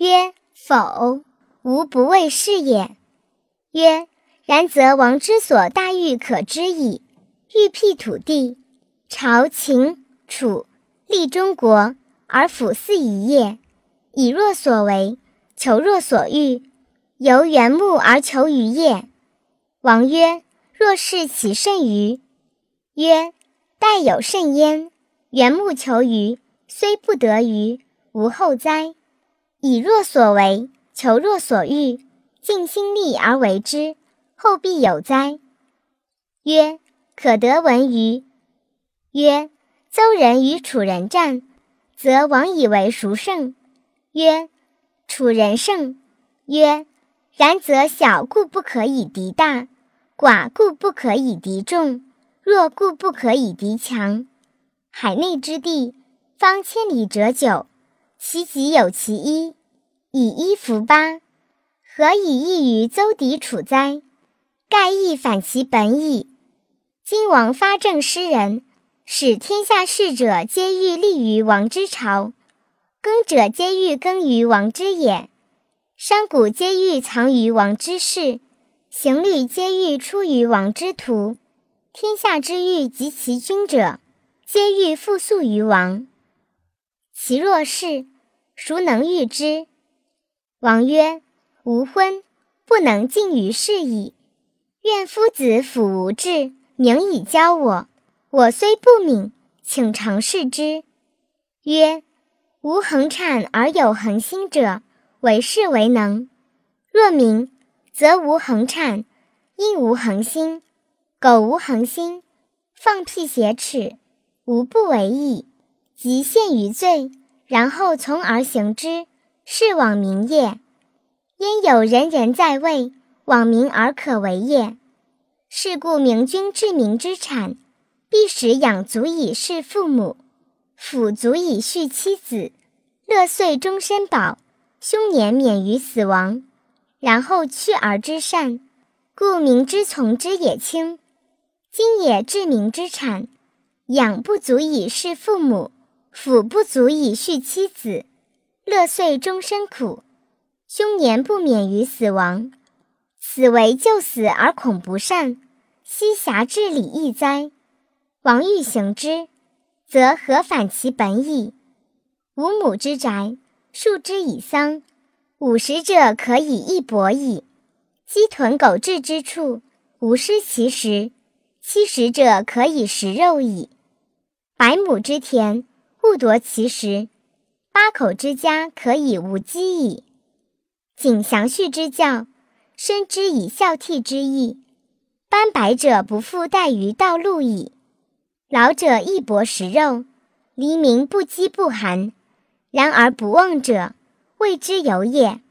曰：否，吾不为是也。曰：然则王之所大欲可知矣。欲辟土地，朝秦楚立中国，而辅祀一业，以若所为，求若所欲，由缘木而求于也。王曰：若是其甚于？曰：待有甚焉。缘木求鱼，虽不得鱼，无后哉？以若所为，求若所欲，尽心力而为之。后必有哉？曰：可得闻于。曰：邹人与楚人战，则王以为孰胜？曰：楚人胜。曰：然则小故不可以敌大，寡故不可以敌众，弱故不可以敌强。海内之地，方千里者九，其极有其一，以一服八，何以异于邹敌楚哉？盖亦反其本矣。今王发政施人，使天下士者皆欲立于王之朝，耕者皆欲耕于王之野，商贾皆欲藏于王之室，行旅皆欲出于王之徒。天下之欲及其君者，皆欲复速于王。其若是，孰能御之？王曰：吾昏，不能尽于事矣。愿夫子辅吾志，明以教我。我虽不敏，请尝试之。曰：无恒产而有恒心者，为士为能。若明，则无恒产，因无恒心。苟无恒心，放屁挟耻，无不为矣。即陷于罪，然后从而行之，是往名也。因有人人在位？往民而可为也。是故明君治民之产，必使养足以事父母，抚足以恤妻子，乐岁终身保，凶年免于死亡，然后去而知善。故民之从之也轻。今也治民之产，养不足以事父母，抚不足以恤妻子，乐岁终身苦，凶年不免于死亡。此为救死而恐不善，奚暇治理亦哉？王欲行之，则何反其本矣？五亩之宅，数之以桑，五十者可以一帛矣。鸡豚狗彘之处，无失其食；七十者可以食肉矣。百亩之田，勿夺其食；八口之家，可以无饥矣。谨详序之教。深知以孝悌之意，斑白者不复待于道路矣。老者亦薄食肉，黎民不饥不寒。然而不忘者，谓之有也。